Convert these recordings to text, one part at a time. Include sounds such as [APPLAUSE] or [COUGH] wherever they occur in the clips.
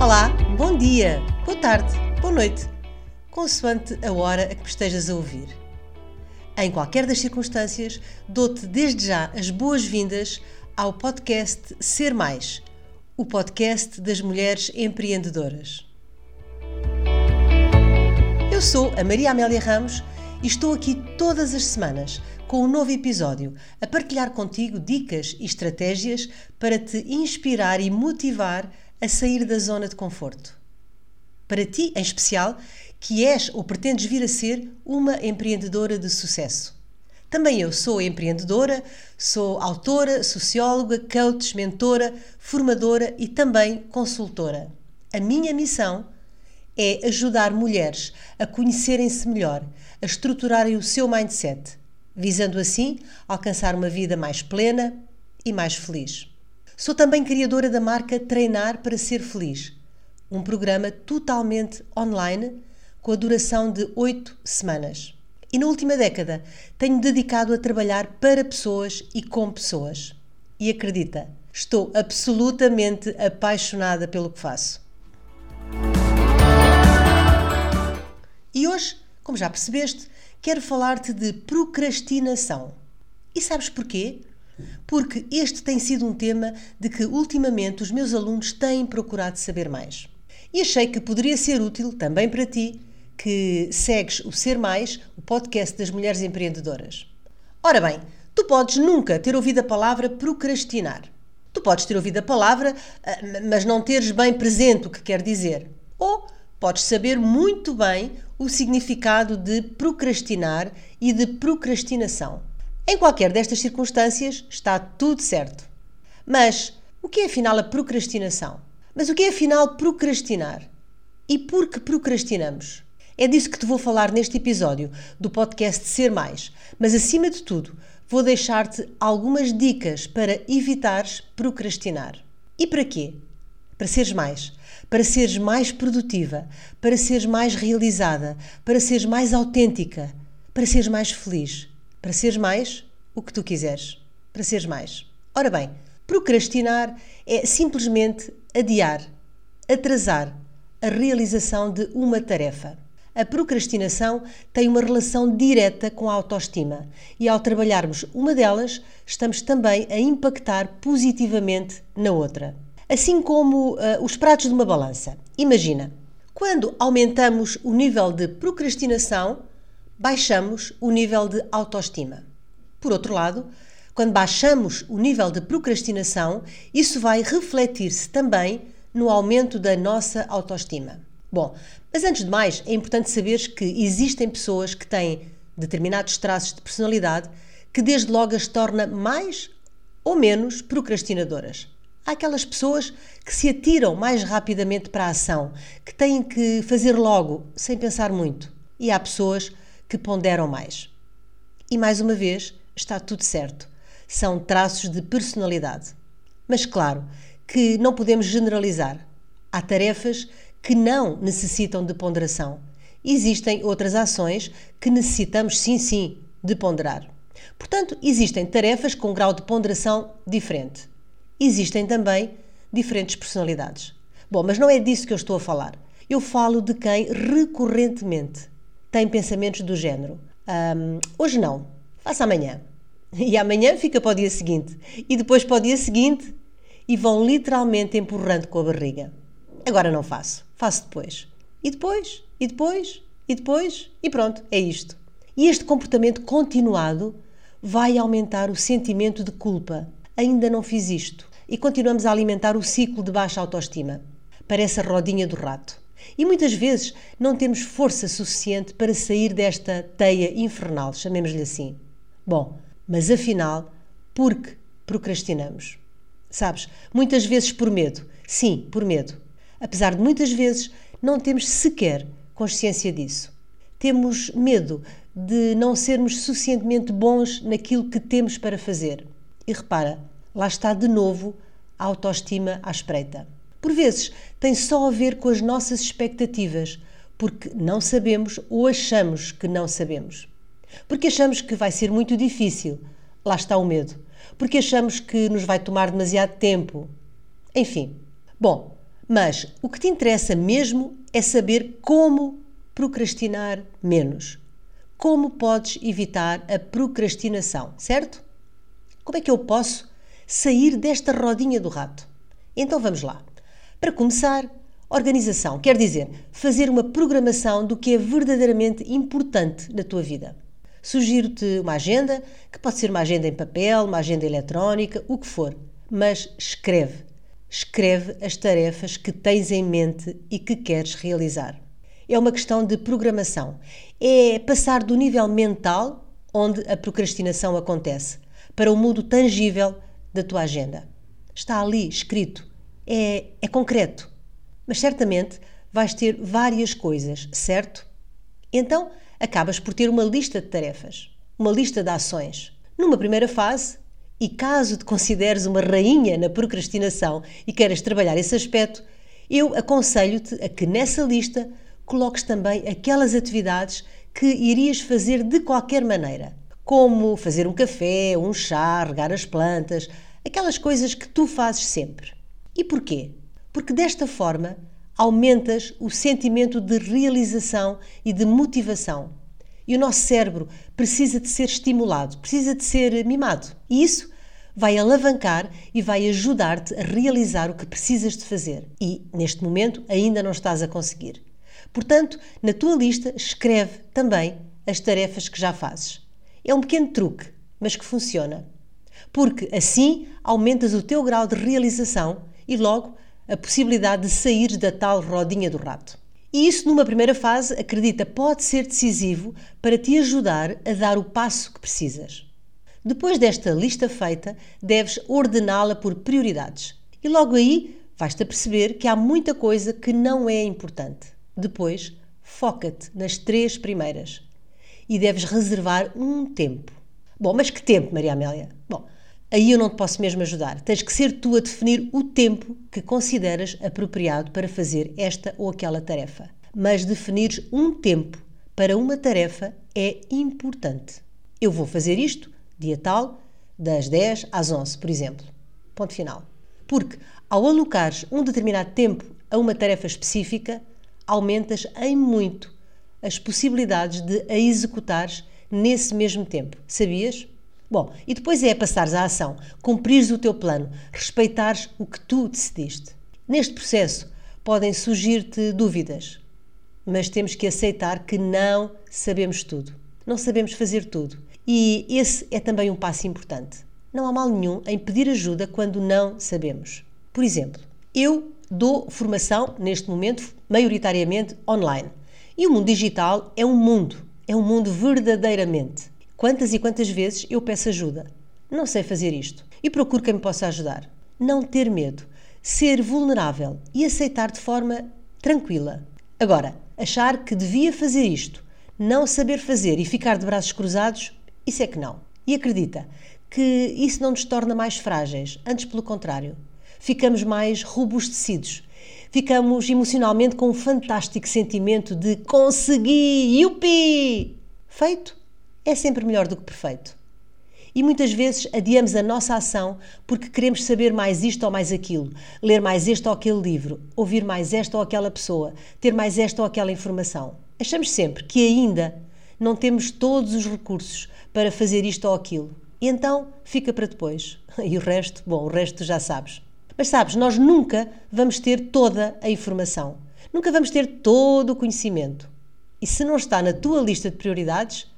Olá, bom dia, boa tarde, boa noite, consoante a hora a que me estejas a ouvir. Em qualquer das circunstâncias, dou-te desde já as boas-vindas ao podcast Ser Mais, o podcast das mulheres empreendedoras. Eu sou a Maria Amélia Ramos e estou aqui todas as semanas com um novo episódio a partilhar contigo dicas e estratégias para te inspirar e motivar a sair da zona de conforto. Para ti, em especial, que és ou pretendes vir a ser uma empreendedora de sucesso. Também eu sou empreendedora, sou autora, socióloga, coach, mentora, formadora e também consultora. A minha missão é ajudar mulheres a conhecerem-se melhor, a estruturarem o seu mindset, visando assim alcançar uma vida mais plena e mais feliz. Sou também criadora da marca Treinar para Ser Feliz, um programa totalmente online com a duração de oito semanas. E na última década tenho dedicado a trabalhar para pessoas e com pessoas. E acredita, estou absolutamente apaixonada pelo que faço. E hoje, como já percebeste, quero falar-te de procrastinação. E sabes porquê? Porque este tem sido um tema de que ultimamente os meus alunos têm procurado saber mais. E achei que poderia ser útil também para ti, que segues o Ser Mais, o podcast das mulheres empreendedoras. Ora bem, tu podes nunca ter ouvido a palavra procrastinar. Tu podes ter ouvido a palavra, ah, mas não teres bem presente o que quer dizer. Ou podes saber muito bem o significado de procrastinar e de procrastinação. Em qualquer destas circunstâncias está tudo certo. Mas o que é afinal a procrastinação? Mas o que é afinal procrastinar? E por que procrastinamos? É disso que te vou falar neste episódio do podcast Ser Mais, mas acima de tudo, vou deixar-te algumas dicas para evitares procrastinar. E para quê? Para seres mais, para seres mais produtiva, para seres mais realizada, para seres mais autêntica, para seres mais feliz. Para seres mais, o que tu quiseres. Para seres mais. Ora bem, procrastinar é simplesmente adiar, atrasar a realização de uma tarefa. A procrastinação tem uma relação direta com a autoestima e, ao trabalharmos uma delas, estamos também a impactar positivamente na outra. Assim como uh, os pratos de uma balança. Imagina, quando aumentamos o nível de procrastinação, baixamos o nível de autoestima. Por outro lado, quando baixamos o nível de procrastinação, isso vai refletir-se também no aumento da nossa autoestima. Bom, mas antes de mais, é importante saberes que existem pessoas que têm determinados traços de personalidade que desde logo as torna mais ou menos procrastinadoras. Há aquelas pessoas que se atiram mais rapidamente para a ação, que têm que fazer logo, sem pensar muito. E há pessoas que ponderam mais. E mais uma vez, está tudo certo. São traços de personalidade. Mas claro que não podemos generalizar. Há tarefas que não necessitam de ponderação. Existem outras ações que necessitamos, sim, sim, de ponderar. Portanto, existem tarefas com grau de ponderação diferente. Existem também diferentes personalidades. Bom, mas não é disso que eu estou a falar. Eu falo de quem recorrentemente tem pensamentos do género: um, hoje não, faça amanhã. E amanhã fica para o dia seguinte. E depois para o dia seguinte. E vão literalmente empurrando com a barriga. Agora não faço, faço depois. E depois, e depois, e depois, e pronto, é isto. E este comportamento continuado vai aumentar o sentimento de culpa. Ainda não fiz isto. E continuamos a alimentar o ciclo de baixa autoestima. Parece a rodinha do rato. E muitas vezes não temos força suficiente para sair desta teia infernal, chamemos-lhe assim. Bom, mas afinal, por que procrastinamos? Sabes, muitas vezes por medo. Sim, por medo. Apesar de muitas vezes não temos sequer consciência disso. Temos medo de não sermos suficientemente bons naquilo que temos para fazer. E repara, lá está de novo a autoestima à espreita. Por vezes tem só a ver com as nossas expectativas, porque não sabemos ou achamos que não sabemos. Porque achamos que vai ser muito difícil. Lá está o medo. Porque achamos que nos vai tomar demasiado tempo. Enfim. Bom, Mas o que te interessa mesmo é saber como procrastinar menos. Como podes evitar a procrastinação, certo? Como é que eu posso sair desta rodinha do rato? Então vamos lá. Para começar, organização quer dizer fazer uma programação do que é verdadeiramente importante na tua vida. Sugiro-te uma agenda, que pode ser uma agenda em papel, uma agenda eletrónica, o que for, mas escreve. Escreve as tarefas que tens em mente e que queres realizar. É uma questão de programação. É passar do nível mental, onde a procrastinação acontece, para o mundo tangível da tua agenda. Está ali, escrito. É, é concreto. Mas certamente vais ter várias coisas, certo? Então, acabas por ter uma lista de tarefas, uma lista de ações. Numa primeira fase, e caso te consideres uma rainha na procrastinação e queiras trabalhar esse aspecto, eu aconselho-te a que nessa lista coloques também aquelas atividades que irias fazer de qualquer maneira, como fazer um café, um chá, regar as plantas, aquelas coisas que tu fazes sempre. E porquê? Porque desta forma aumentas o sentimento de realização e de motivação. E o nosso cérebro precisa de ser estimulado, precisa de ser mimado. E isso vai alavancar e vai ajudar-te a realizar o que precisas de fazer. E, neste momento, ainda não estás a conseguir. Portanto, na tua lista, escreve também as tarefas que já fazes. É um pequeno truque, mas que funciona. Porque assim aumentas o teu grau de realização e logo a possibilidade de sair da tal rodinha do rato. E isso, numa primeira fase, acredita, pode ser decisivo para te ajudar a dar o passo que precisas. Depois desta lista feita, deves ordená-la por prioridades. E logo aí vais-te a perceber que há muita coisa que não é importante. Depois, foca-te nas três primeiras. E deves reservar um tempo. Bom, mas que tempo, Maria Amélia? Bom, aí eu não te posso mesmo ajudar. Tens que ser tu a definir o tempo que consideras apropriado para fazer esta ou aquela tarefa. Mas definires um tempo para uma tarefa é importante. Eu vou fazer isto dia tal, das 10 às 11, por exemplo. Ponto final. Porque ao alocares um determinado tempo a uma tarefa específica, aumentas em muito as possibilidades de a executares nesse mesmo tempo. Sabias? Bom, e depois é passares à ação, cumprires o teu plano, respeitares o que tu decidiste. Neste processo podem surgir-te dúvidas, mas temos que aceitar que não sabemos tudo. Não sabemos fazer tudo. E esse é também um passo importante. Não há mal nenhum em pedir ajuda quando não sabemos. Por exemplo, eu dou formação neste momento maioritariamente online. E o mundo digital é um mundo, é um mundo verdadeiramente. Quantas e quantas vezes eu peço ajuda? Não sei fazer isto e procuro quem me possa ajudar. Não ter medo, ser vulnerável e aceitar de forma tranquila. Agora, achar que devia fazer isto, não saber fazer e ficar de braços cruzados, isso é que não. E acredita que isso não nos torna mais frágeis, antes pelo contrário. Ficamos mais robustecidos. Ficamos emocionalmente com um fantástico sentimento de consegui, yupi! Feito é sempre melhor do que perfeito. E muitas vezes adiamos a nossa ação porque queremos saber mais isto ou mais aquilo, ler mais este ou aquele livro, ouvir mais esta ou aquela pessoa, ter mais esta ou aquela informação. Achamos sempre que ainda não temos todos os recursos para fazer isto ou aquilo. E então fica para depois. [LAUGHS] E o resto, bom, o resto já sabes. Mas sabes, nós nunca vamos ter toda a informação. Nunca vamos ter todo o conhecimento. E se não está na tua lista de prioridades,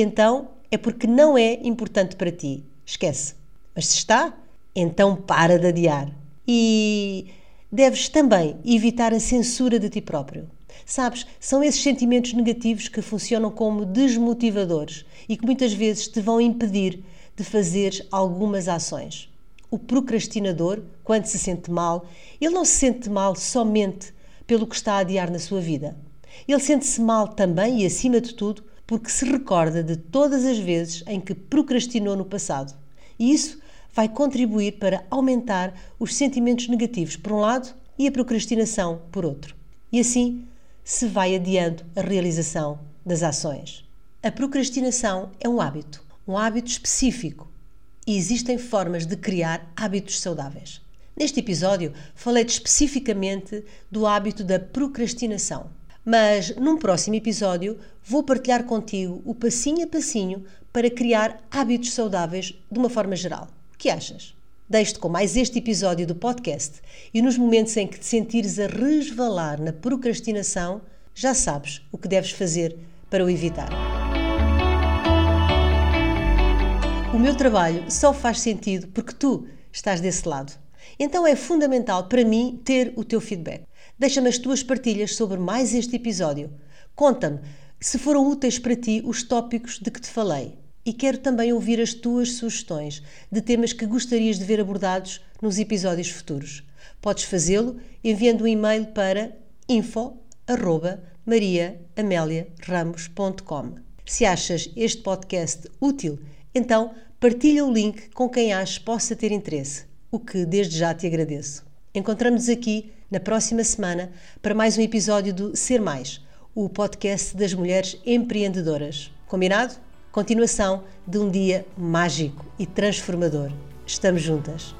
então é porque não é importante para ti. Esquece. Mas se está, então para de adiar. E deves também evitar a censura de ti próprio. Sabes, são esses sentimentos negativos que funcionam como desmotivadores e que muitas vezes te vão impedir de fazeres algumas ações. O procrastinador, quando se sente mal, ele não se sente mal somente pelo que está a adiar na sua vida. Ele sente-se mal também e, acima de tudo, porque se recorda de todas as vezes em que procrastinou no passado. E isso vai contribuir para aumentar os sentimentos negativos por um lado e a procrastinação por outro. E assim se vai adiando a realização das ações. A procrastinação é um hábito, um hábito específico. E existem formas de criar hábitos saudáveis. Neste episódio, falei-te especificamente do hábito da procrastinação. Mas num próximo episódio vou partilhar contigo o passinho a passinho para criar hábitos saudáveis de uma forma geral. O que achas? Deixo-te com mais este episódio do podcast e nos momentos em que te sentires a resvalar na procrastinação, já sabes o que deves fazer para o evitar. O meu trabalho só faz sentido porque tu estás desse lado. Então é fundamental para mim ter o teu feedback. Deixa-me as tuas partilhas sobre mais este episódio. Conta-me se foram úteis para ti os tópicos de que te falei. E quero também ouvir as tuas sugestões de temas que gostarias de ver abordados nos episódios futuros. Podes fazê-lo enviando um e-mail para info@mariaameliaramos.com. Se achas este podcast útil, então partilha o link com quem achas possa ter interesse, o que desde já te agradeço. Encontramos-nos aqui na próxima semana para mais um episódio do Ser Mais, o podcast das mulheres empreendedoras. Combinado? Continuação de um dia mágico e transformador. Estamos juntas.